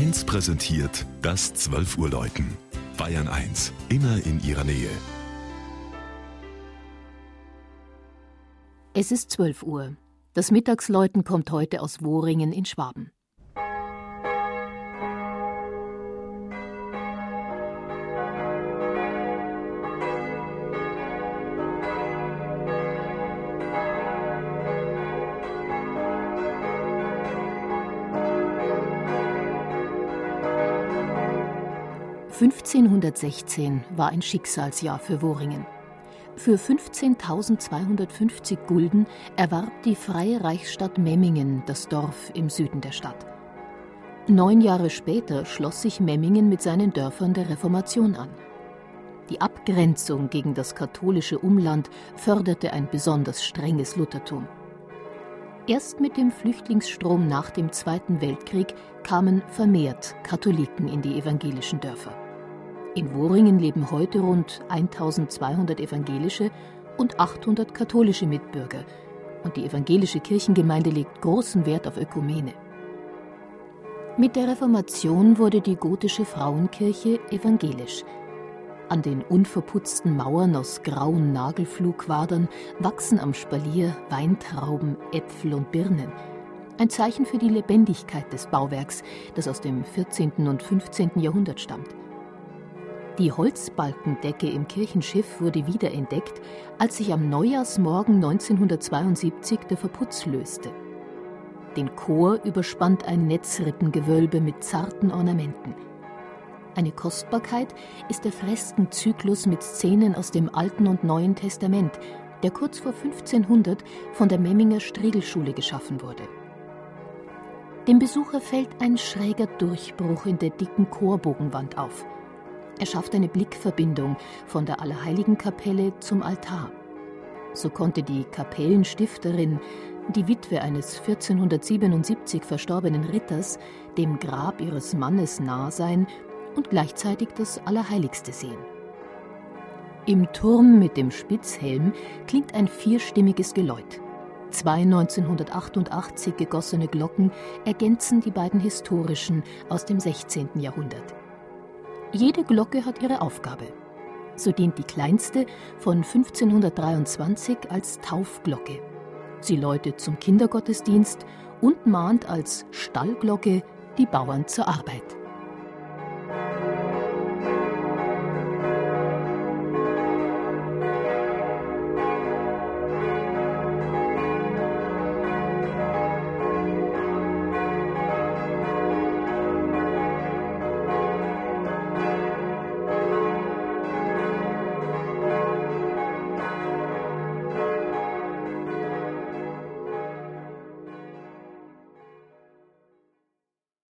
1 präsentiert das 12 Uhr Läuten. Bayern 1, immer in ihrer Nähe. Es ist 12 Uhr. Das Mittagsläuten kommt heute aus Wohringen in Schwaben. 1516 war ein Schicksalsjahr für Wohringen. Für 15.250 Gulden erwarb die Freie Reichsstadt Memmingen das Dorf im Süden der Stadt. Neun Jahre später schloss sich Memmingen mit seinen Dörfern der Reformation an. Die Abgrenzung gegen das katholische Umland förderte ein besonders strenges Luthertum. Erst mit dem Flüchtlingsstrom nach dem Zweiten Weltkrieg kamen vermehrt Katholiken in die evangelischen Dörfer. In Wohringen leben heute rund 1200 evangelische und 800 katholische Mitbürger und die evangelische Kirchengemeinde legt großen Wert auf Ökumene. Mit der Reformation wurde die gotische Frauenkirche evangelisch. An den unverputzten Mauern aus grauen Nagelflugquadern wachsen am Spalier Weintrauben, Äpfel und Birnen. Ein Zeichen für die Lebendigkeit des Bauwerks, das aus dem 14. und 15. Jahrhundert stammt. Die Holzbalkendecke im Kirchenschiff wurde wiederentdeckt, als sich am Neujahrsmorgen 1972 der Verputz löste. Den Chor überspannt ein Netzrippengewölbe mit zarten Ornamenten. Eine Kostbarkeit ist der Freskenzyklus mit Szenen aus dem Alten und Neuen Testament, der kurz vor 1500 von der Memminger Striegelschule geschaffen wurde. Dem Besucher fällt ein schräger Durchbruch in der dicken Chorbogenwand auf – er schafft eine Blickverbindung von der Allerheiligenkapelle zum Altar. So konnte die Kapellenstifterin, die Witwe eines 1477 verstorbenen Ritters, dem Grab ihres Mannes nah sein und gleichzeitig das Allerheiligste sehen. Im Turm mit dem Spitzhelm klingt ein vierstimmiges Geläut. Zwei 1988 gegossene Glocken ergänzen die beiden historischen aus dem 16. Jahrhundert. Jede Glocke hat ihre Aufgabe. So dient die kleinste von 1523 als Taufglocke. Sie läutet zum Kindergottesdienst und mahnt als Stallglocke die Bauern zur Arbeit.